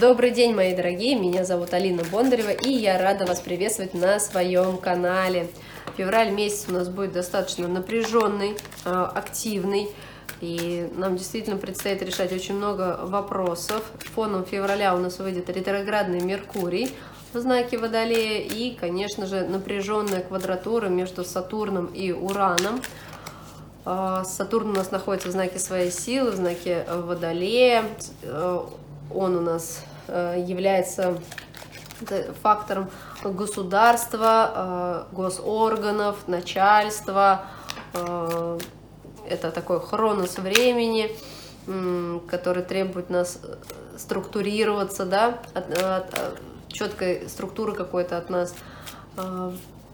Добрый день, мои дорогие, меня зовут Алина Бондарева, и я рада вас приветствовать на своем канале. Февраль месяц у нас будет достаточно напряженный, а, активный, и нам действительно предстоит решать очень много вопросов. Фоном февраля у нас выйдет ретроградный Меркурий в знаке Водолея, и, конечно же, напряженная квадратура между Сатурном и Ураном. А, Сатурн у нас находится в знаке своей силы, в знаке Водолея. Э, он у нас является фактором государства, э, госорганов, начальства. Э, это такой хронос времени, который требует нас структурироваться, да, от, от, четкой структуры какой-то от нас,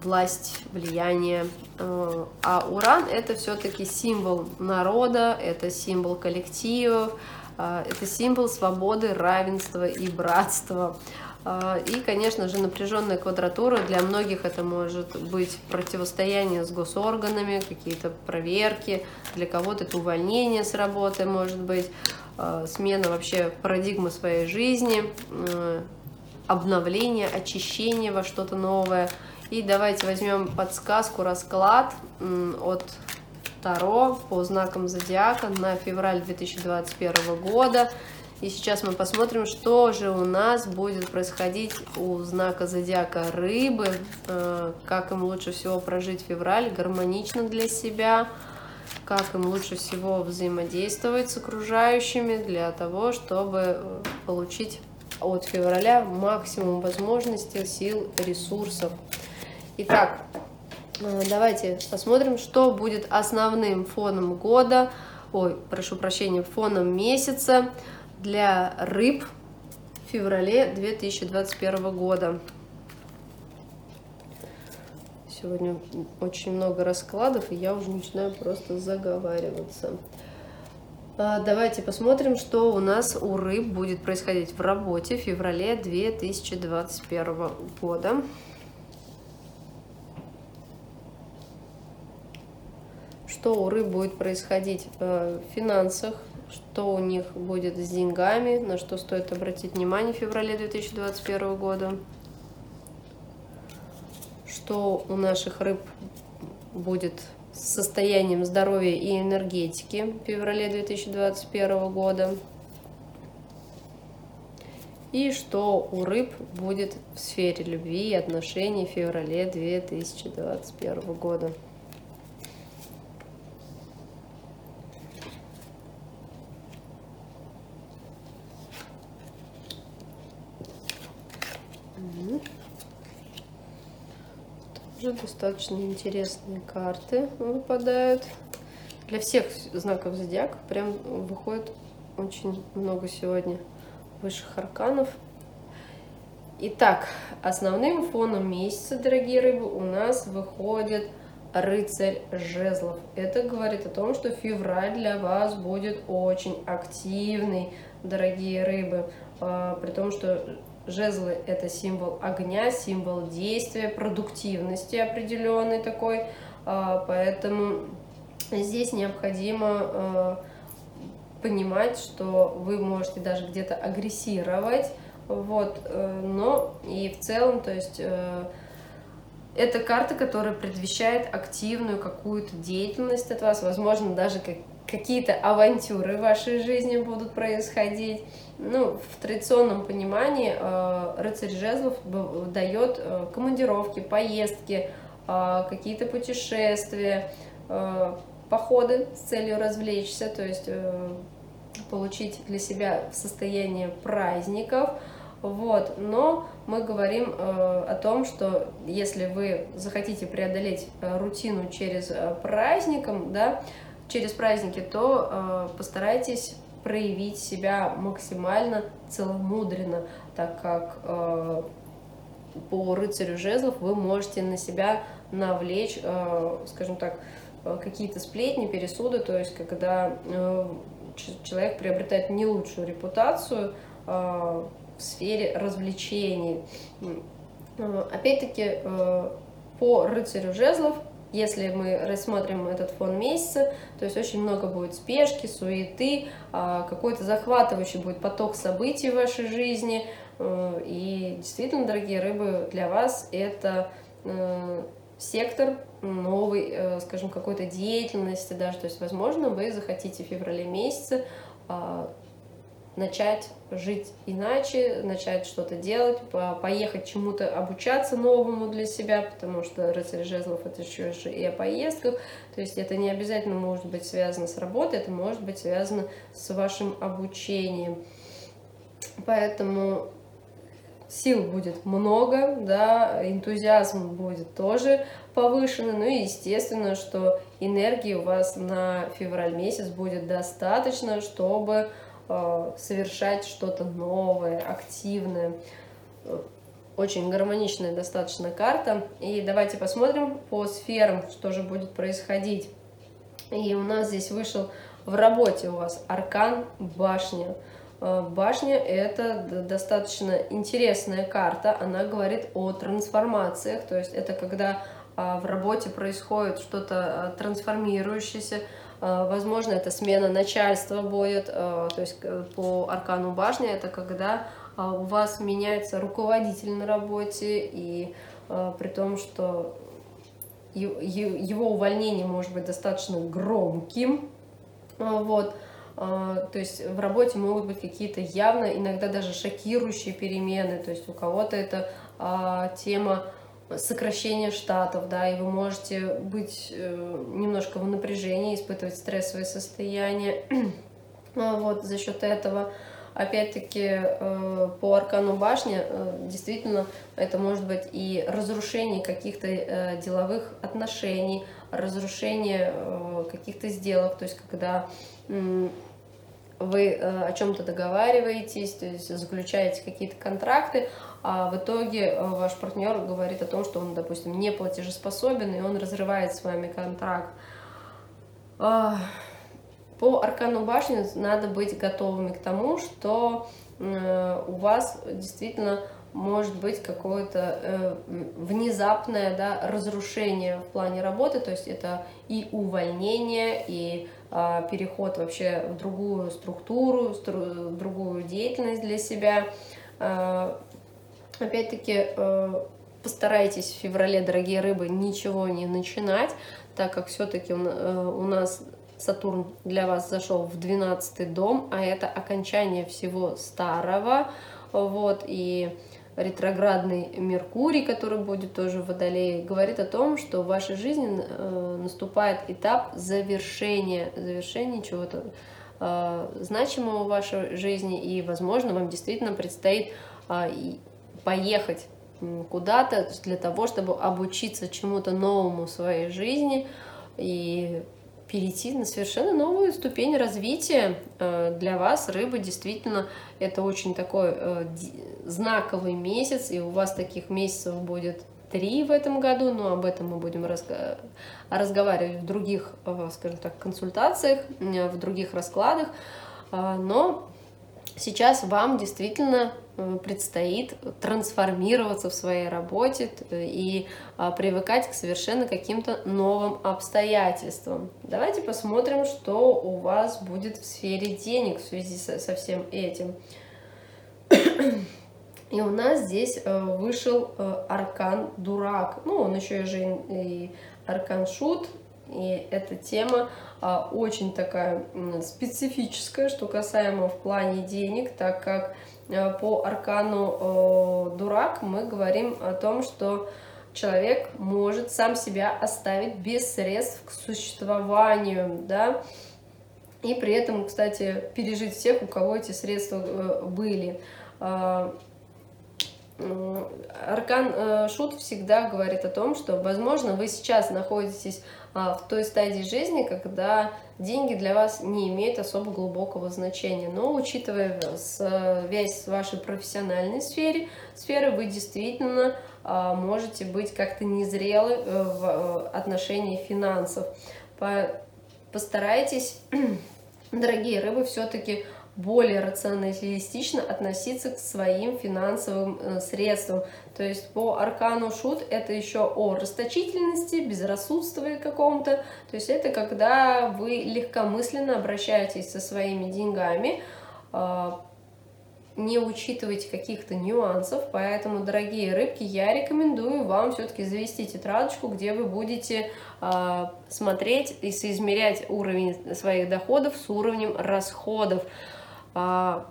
власть, влияние. А Уран это все-таки символ народа, это символ коллективов, это символ свободы, равенства и братства. А, и, конечно же, напряженная квадратура. Для многих это может быть противостояние с госорганами, какие-то проверки. Для кого-то это увольнение с работы, может быть, а, смена вообще парадигмы своей жизни, обновление, очищение во что-то новое. И давайте возьмем подсказку, расклад от Таро по знакам зодиака на февраль 2021 года. И сейчас мы посмотрим, что же у нас будет происходить у знака зодиака рыбы, э, как им лучше всего прожить февраль гармонично для себя, как им лучше всего взаимодействовать с окружающими для того, чтобы э, получить от февраля максимум возможностей, сил, ресурсов. Итак, давайте посмотрим, что будет основным фоном года, ой, прошу прощения, фоном месяца для рыб в феврале 2021 года. Сегодня очень много раскладов, и я уже начинаю просто заговариваться. А, давайте посмотрим, что у нас у рыб будет происходить в работе в феврале 2021 года. Что у рыб будет происходить э, в финансах, что у них будет с деньгами, на что стоит обратить внимание в феврале 2021 года, что у наших рыб будет с состоянием здоровья и энергетики в феврале 2021 года, и что у рыб будет в сфере любви и отношений в феврале 2021 года. Тоже достаточно интересные карты выпадают. Для всех знаков зодиака прям выходит очень много сегодня высших арканов. Итак, основным фоном месяца, дорогие рыбы, у нас выходит рыцарь жезлов. Это говорит о том, что февраль для вас будет очень активный, дорогие рыбы. А, при том, что Жезлы – это символ огня, символ действия, продуктивности определенной такой, а, поэтому здесь необходимо а, понимать, что вы можете даже где-то агрессировать, вот, э, но и в целом, то есть э, это карта, которая предвещает активную какую-то деятельность от вас, возможно, даже как какие-то авантюры в вашей жизни будут происходить. Ну, в традиционном понимании э, рыцарь жезлов дает э, командировки, поездки, э, какие-то путешествия, э, походы с целью развлечься, то есть э, получить для себя состояние праздников. Вот, но мы говорим э, о том, что если вы захотите преодолеть э, рутину через э, праздником, да, через праздники, то э, постарайтесь проявить себя максимально целомудренно, так как э, по рыцарю жезлов вы можете на себя навлечь, э, скажем так, э, какие-то сплетни, пересуды, то есть когда э, человек приобретает не лучшую репутацию э, в сфере развлечений. Э, опять-таки, э, по рыцарю жезлов если мы рассмотрим этот фон месяца, то есть очень много будет спешки, суеты, а, какой-то захватывающий будет поток событий в вашей жизни. Э, и действительно, дорогие рыбы, для вас это э, сектор новой, э, скажем, какой-то деятельности даже. То есть, возможно, вы захотите в феврале месяце а, начать жить иначе, начать что-то делать, поехать чему-то обучаться новому для себя, потому что рыцарь жезлов это еще же и о поездках, то есть это не обязательно может быть связано с работой, это может быть связано с вашим обучением. Поэтому сил будет много, да, энтузиазм будет тоже повышенный, ну и естественно, что энергии у вас на февраль месяц будет достаточно, чтобы совершать что-то новое, активное. Очень гармоничная достаточно карта. И давайте посмотрим по сферам, что же будет происходить. И у нас здесь вышел в работе у вас аркан башня. Э, башня это достаточно интересная карта, она говорит о трансформациях, то есть это когда а, в работе происходит что-то а, трансформирующееся, возможно, это смена начальства будет, то есть э, по аркану башни. Это когда у вас меняется руководитель на работе, и при том, что его увольнение может быть достаточно громким, вот, то есть в работе могут быть какие-то явно, иногда даже шокирующие перемены, то есть у кого-то это тема сокращение штатов, да, и вы можете быть э, немножко в напряжении, испытывать стрессовое состояние. А вот за счет этого, опять-таки, э, по аркану башни, э, действительно, это может быть и разрушение каких-то деловых отношений, разрушение каких-то сделок, то есть когда вы о чем-то договариваетесь, то есть заключаете какие-то контракты, а в итоге э, ваш партнер говорит о том, что он, допустим, не платежеспособен, и он разрывает с вами контракт. А, по аркану башни надо быть готовыми к тому, что э, у вас действительно может быть какое-то э, внезапное да, разрушение в плане работы, то есть это и увольнение, и э, переход вообще в другую структуру, стру, в другую деятельность для себя. Опять-таки, э, постарайтесь в феврале, дорогие рыбы, ничего не начинать, так как все-таки у э, нас Сатурн для вас зашел в 12 дом, а это окончание всего старого. Вот, и ретроградный Меркурий, который будет тоже в Водолее, говорит о том, что в вашей жизни э, наступает этап завершения, завершения чего-то значимого в вашей жизни, и, возможно, вам действительно предстоит а, поехать куда-то для того, чтобы обучиться чему-то новому в своей жизни и перейти на совершенно новую ступень развития. Э, для вас рыба действительно это очень такой э, знаковый месяц, и у вас таких месяцев будет три в этом году, но об этом мы будем разговаривать в других, э, скажем так, консультациях, в других раскладах. Но сейчас вам действительно предстоит трансформироваться в своей работе и а, привыкать к совершенно каким-то новым обстоятельствам. Давайте посмотрим, что у вас будет в сфере денег в связи со, всем этим. И у нас здесь э, вышел э, аркан дурак. Ну, он еще же и аркан шут. И эта тема а, очень такая специфическая, что касаемо в плане денег, так как Э, по аркану э, дурак мы говорим о том, что человек может сам себя оставить без средств к существованию, да, и при этом, кстати, пережить всех, у кого эти средства э, были. Аркан Шут всегда говорит о том, что, возможно, вы сейчас находитесь в той стадии жизни, когда деньги для вас не имеют особо глубокого значения. Но учитывая связь с вашей профессиональной сфере, сферы, вы действительно а, можете быть как-то незрелы э, в э, отношении финансов. Постарайтесь, дорогие рыбы, все-таки более рационалистично относиться к своим финансовым э, средствам. То есть по аркану шут это еще о расточительности, безрассудстве каком-то. То есть это когда вы легкомысленно обращаетесь со своими деньгами, а, не учитываете каких-то нюансов, поэтому, дорогие рыбки, я рекомендую вам все-таки завести тетрадочку, где вы будете э, смотреть и соизмерять уровень своих доходов с уровнем расходов. Э,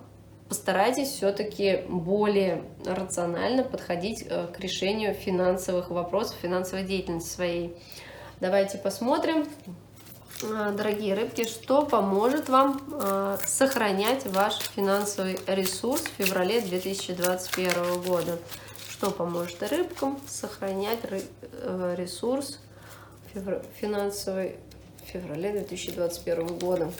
постарайтесь все-таки более рационально подходить э, к решению финансовых вопросов, финансовой деятельности своей. Давайте посмотрим, а, дорогие рыбки, что поможет вам а, сохранять ваш финансовый ресурс в феврале 2021 года. Что поможет рыбкам сохранять э, ресурс финансовый в феврале 2021 года.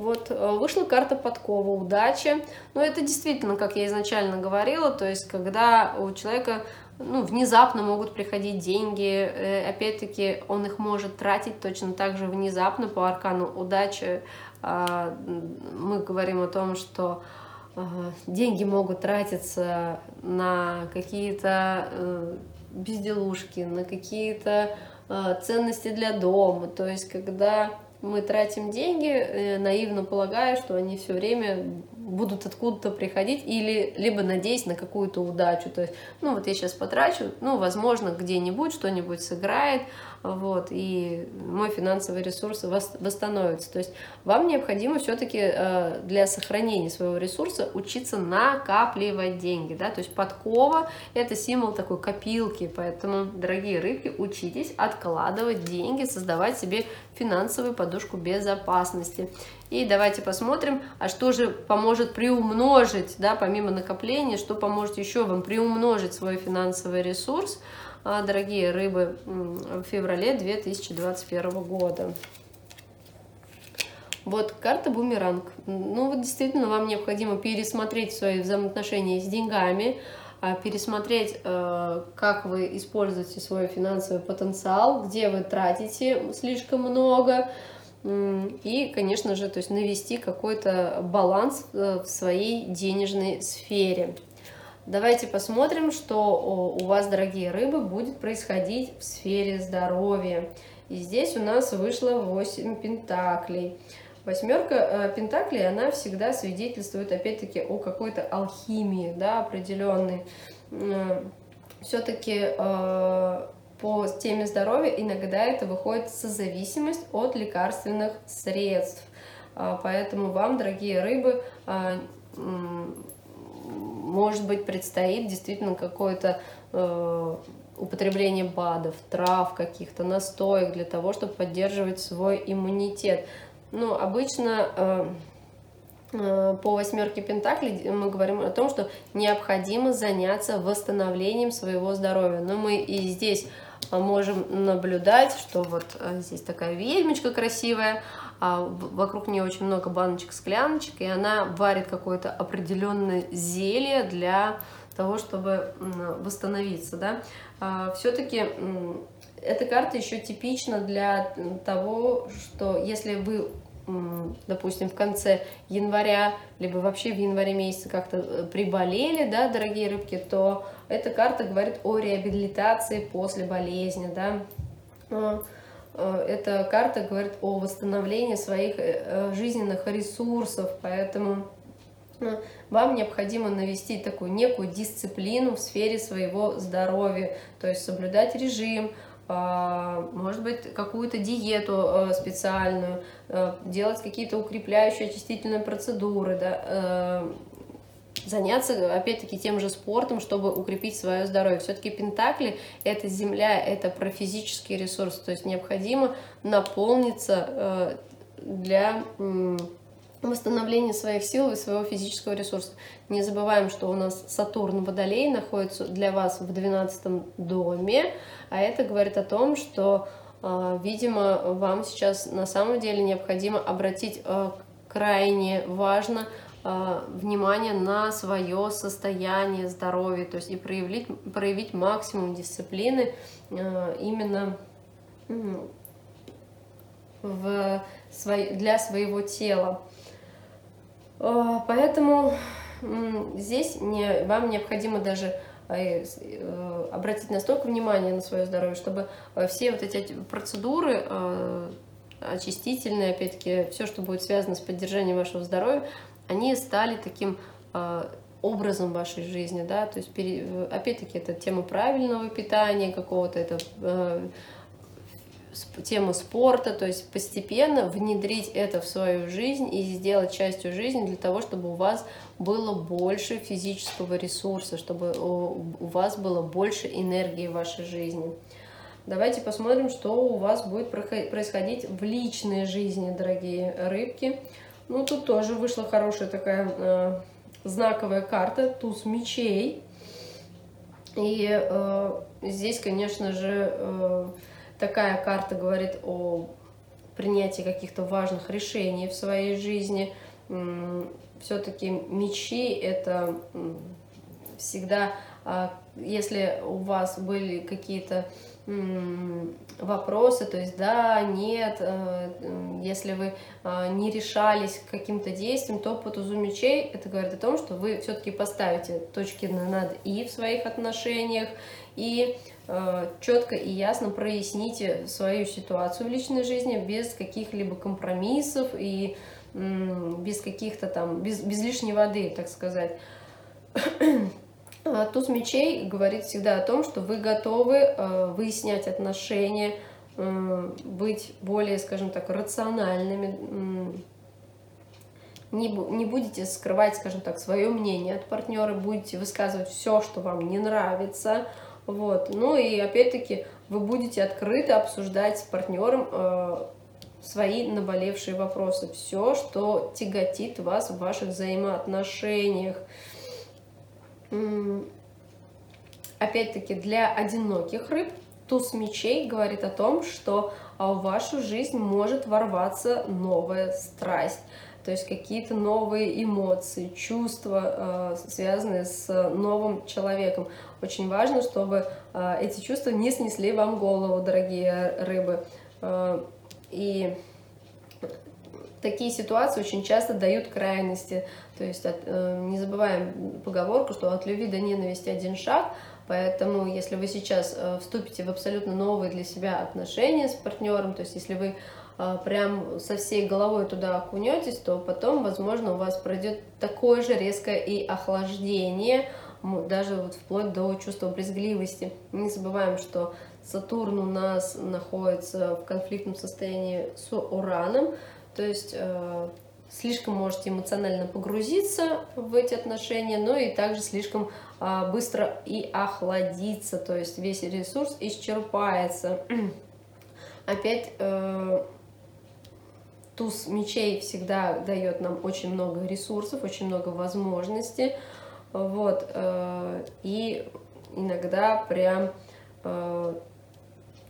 Вот, э, вышла карта подкова, удача. Но это действительно, как я изначально говорила, то есть, когда у человека ну, внезапно могут приходить деньги, э, опять-таки он их может тратить точно так же внезапно по аркану удачи. А, мы говорим о том, что а, деньги могут тратиться на какие-то э, безделушки, на какие-то ценности для дома. То есть, когда мы тратим деньги, э, наивно полагая, что они все время будут откуда-то приходить, или либо надеясь на какую-то удачу. То есть, ну вот я сейчас потрачу, ну, возможно, где-нибудь что-нибудь сыграет, вот, и мой финансовый ресурс восстановится. То есть вам необходимо все-таки э, для сохранения своего ресурса учиться накапливать деньги, да, то есть подкова – это символ такой копилки, поэтому, дорогие рыбки, учитесь откладывать деньги, создавать себе финансовую подушку безопасности. И давайте посмотрим, а что же поможет приумножить, да, помимо накопления, что поможет еще вам приумножить свой финансовый ресурс, дорогие рыбы, в феврале 2021 года. Вот карта бумеранг. Ну вот действительно вам необходимо пересмотреть свои взаимоотношения с деньгами, а, пересмотреть, э, как вы используете свой финансовый потенциал, где вы тратите слишком много, и, конечно же, то есть навести какой-то баланс э, в своей денежной сфере. Давайте посмотрим, что у вас, дорогие рыбы, будет происходить в сфере здоровья. И здесь у нас вышло 8 пентаклей. Восьмерка э, пентаклей, она всегда свидетельствует, опять-таки, о какой-то алхимии, да, определенной. Все-таки э, по теме здоровья иногда это выходит созависимость от лекарственных средств. А, поэтому вам, дорогие рыбы, а, может быть, предстоит действительно какое-то э, употребление БАДов, трав каких-то, настоек для того, чтобы поддерживать свой иммунитет. Ну, обычно э, э, по восьмерке Пентаклей мы говорим о том, что необходимо заняться восстановлением своего здоровья. Но мы и здесь можем наблюдать, что вот э, здесь такая ведьмочка красивая, а вокруг нее очень много баночек, скляночек, и она варит какое-то определенное зелье для того, чтобы восстановиться, да. А, Все-таки эта карта еще типична для того, что если вы допустим, в конце января, либо вообще в январе месяце как-то э, приболели, да, дорогие рыбки, то эта карта говорит о реабилитации после болезни, да. А, а, эта карта говорит о восстановлении своих э, жизненных ресурсов, поэтому вам необходимо навести такую некую дисциплину в сфере своего здоровья, то есть соблюдать режим, может быть, какую-то диету э, специальную, э, делать какие-то укрепляющие очистительные процедуры, да, заняться, опять-таки, тем же спортом, чтобы укрепить свое здоровье. Все-таки Пентакли — это земля, это про физический ресурс, то есть необходимо наполниться для восстановления своих сил и своего физического ресурса. Не забываем, что у нас Сатурн Водолей находится для вас в 12 доме, а это говорит о том, что, а, видимо, вам сейчас на самом деле необходимо обратить а, крайне важно а, внимание на свое состояние здоровья, то есть и проявить, проявить максимум дисциплины именно в, для своего тела. А, поэтому здесь не, вам необходимо даже э, э, обратить настолько внимание на свое здоровье, чтобы э, все вот эти процедуры очистительные, опять-таки, все, что будет связано с поддержанием вашего здоровья, они стали таким образом вашей жизни, да, то есть, опять-таки, это тема правильного питания какого-то, это тему спорта, то есть постепенно внедрить это в свою жизнь и сделать частью жизни для того, чтобы у вас было больше физического ресурса, чтобы у вас было больше энергии в вашей жизни. Давайте посмотрим, что у вас будет происходить в личной жизни, дорогие рыбки. Ну, тут тоже вышла хорошая такая э, знаковая карта, туз мечей. И э, здесь, конечно же, э, такая карта говорит о принятии каких-то важных решений в своей жизни. Все-таки мечи это всегда, а, если у вас были какие-то вопросы, то есть да, нет, э, если вы а, не решались к каким-то действиям, то по тузу мечей это говорит о том, что вы все-таки поставите точки над «и» в своих отношениях, и Э, четко и ясно проясните свою ситуацию в личной жизни без каких-либо компромиссов и без каких-то там, без, без лишней воды, так сказать. А туз мечей говорит всегда о том, что вы готовы э, выяснять отношения, быть более, скажем так, рациональными, не, не будете скрывать, скажем так, свое мнение от партнера, будете высказывать все, что вам не нравится, вот. Ну и опять-таки вы будете открыто обсуждать с партнером э, свои наболевшие вопросы, все, что тяготит вас в ваших взаимоотношениях. Опять-таки для одиноких рыб туз мечей говорит о том, что а, в вашу жизнь может ворваться новая страсть то есть какие-то новые эмоции, чувства, э, связанные с новым человеком. Очень важно, чтобы э, эти чувства не снесли вам голову, дорогие рыбы. И такие ситуации очень часто дают крайности. То есть от, не забываем поговорку, что от любви до ненависти один шаг. Поэтому, если вы сейчас вступите в абсолютно новые для себя отношения с партнером, то есть если вы а, прям со всей головой туда окунетесь, то потом, возможно, у вас пройдет такое же резкое и охлаждение, даже вот вплоть до чувства брезгливости. Не забываем, что Сатурн у нас находится в конфликтном состоянии с Ураном, то есть э, слишком можете эмоционально погрузиться в эти отношения, но и также слишком э, быстро и охладиться, то есть весь ресурс исчерпается. Опять э, Туз мечей всегда дает нам очень много ресурсов, очень много возможностей. Вот. И иногда прям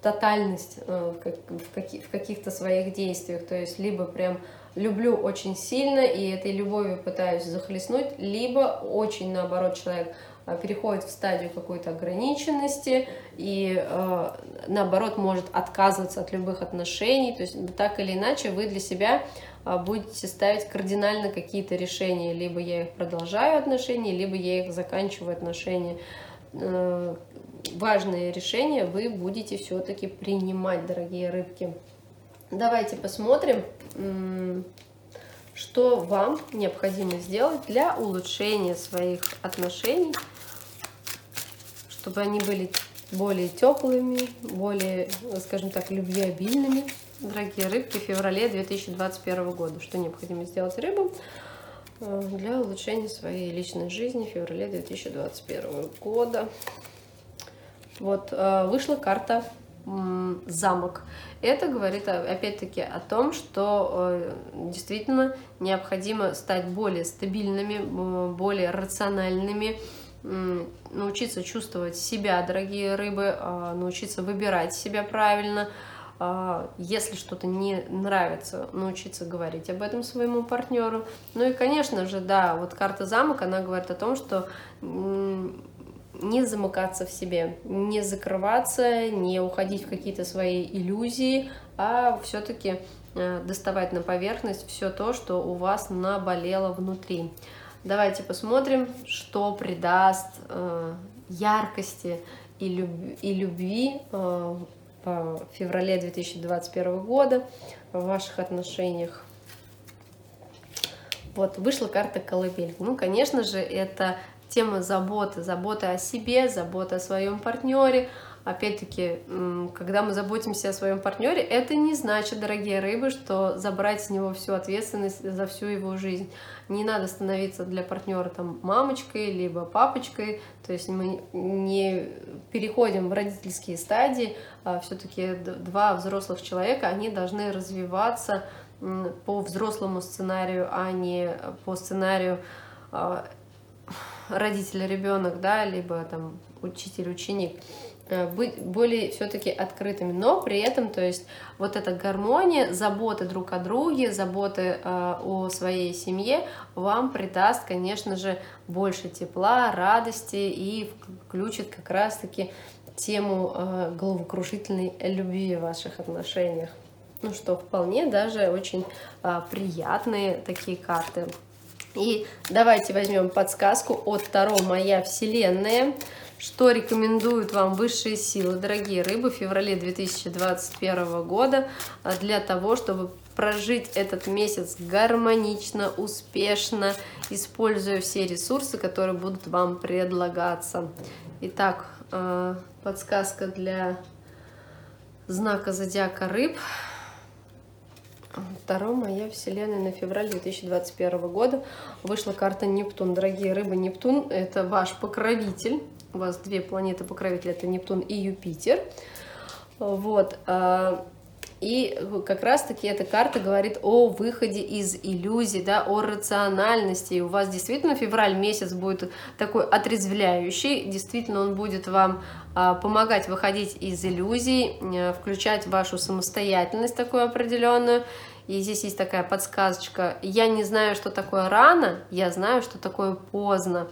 тотальность э, в каких-то своих действиях. То есть либо прям люблю очень сильно и этой любовью пытаюсь захлестнуть, либо очень наоборот человек Э, переходит в стадию какой-то ограниченности и э, наоборот может отказываться от любых отношений. То есть так или иначе вы для себя э, будете ставить кардинально какие-то решения. Либо я их продолжаю отношения, либо я их заканчиваю отношения. Важные решения вы будете все-таки принимать, дорогие рыбки. Давайте посмотрим, что вам необходимо сделать для улучшения своих отношений чтобы они были более теплыми, более, скажем так, любвеобильными. Дорогие рыбки, в феврале 2021 года. Что необходимо сделать рыбам э, для улучшения своей личной жизни в феврале 2021 года. Вот, э, вышла карта замок. Это говорит опять-таки о том, что э, действительно необходимо стать более стабильными, более рациональными, научиться чувствовать себя, дорогие рыбы, а, научиться выбирать себя правильно, а, если что-то не нравится, научиться говорить об этом своему партнеру. Ну и, конечно же, да, вот карта замок, она говорит о том, что не замыкаться в себе, не закрываться, не уходить в какие-то свои иллюзии, а все-таки э, доставать на поверхность все то, что у вас наболело внутри. Давайте посмотрим, что придаст э, яркости и, люб и любви э, по феврале 2021 года в ваших отношениях. Вот, вышла карта колыбель. Ну, конечно же, это тема заботы, забота о себе, забота о своем партнере. Опять-таки, когда мы заботимся о своем партнере, это не значит, дорогие рыбы, что забрать с него всю ответственность за всю его жизнь. Не надо становиться для партнера там мамочкой, либо папочкой. То есть мы не переходим в родительские стадии. А все-таки два взрослых человека, они должны развиваться по взрослому сценарию, а не по сценарию а, родитель-ребенок, да, либо там учитель-ученик э, быть более все-таки открытыми, но при этом, то есть вот эта гармония, заботы друг о друге, заботы э, о своей семье вам придаст, конечно же, больше тепла, радости и включит как раз-таки тему э, головокружительной любви в ваших отношениях. Ну что, вполне даже очень э, приятные такие карты. И давайте возьмем подсказку от Таро «Моя Вселенная». Что рекомендуют вам высшие силы, дорогие рыбы, в феврале 2021 года а, для того, чтобы прожить этот месяц гармонично, успешно, используя все ресурсы, которые будут вам предлагаться. Итак, а, подсказка для знака зодиака рыб – Второе моя вселенная на февраль 2021 года вышла карта Нептун. Дорогие рыбы, Нептун – это ваш покровитель. У вас две планеты покровителя – это Нептун и Юпитер. Вот. А, и как раз-таки эта карта говорит о выходе из иллюзий, да, о рациональности. И у вас действительно февраль месяц будет такой отрезвляющий, действительно он будет вам а, помогать выходить из иллюзий, а, включать вашу самостоятельность такую определенную. И здесь есть такая подсказочка. Я не знаю, что такое рано, я знаю, что такое поздно.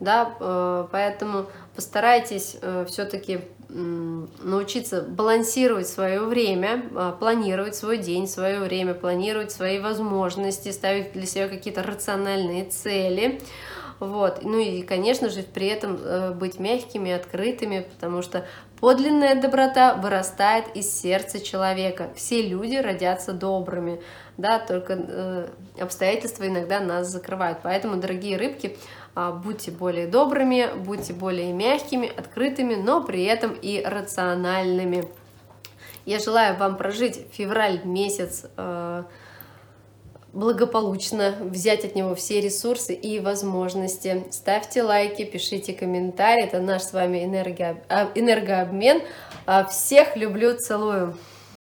Да, э, поэтому постарайтесь э, все-таки научиться балансировать свое время, а, планировать свой день, свое время, планировать свои возможности, ставить для себя какие-то рациональные цели. Вот. Ну и, конечно же, при этом э, быть мягкими, открытыми, потому что подлинная доброта вырастает из сердца человека. Все люди родятся добрыми, да, только э, обстоятельства иногда нас закрывают. Поэтому, дорогие рыбки, а, будьте более добрыми, будьте более мягкими, открытыми, но при этом и рациональными. Я желаю вам прожить февраль месяц э, благополучно, взять от него все ресурсы и возможности. Ставьте лайки, пишите комментарии, это наш с вами а, энергообмен. А, всех люблю, целую.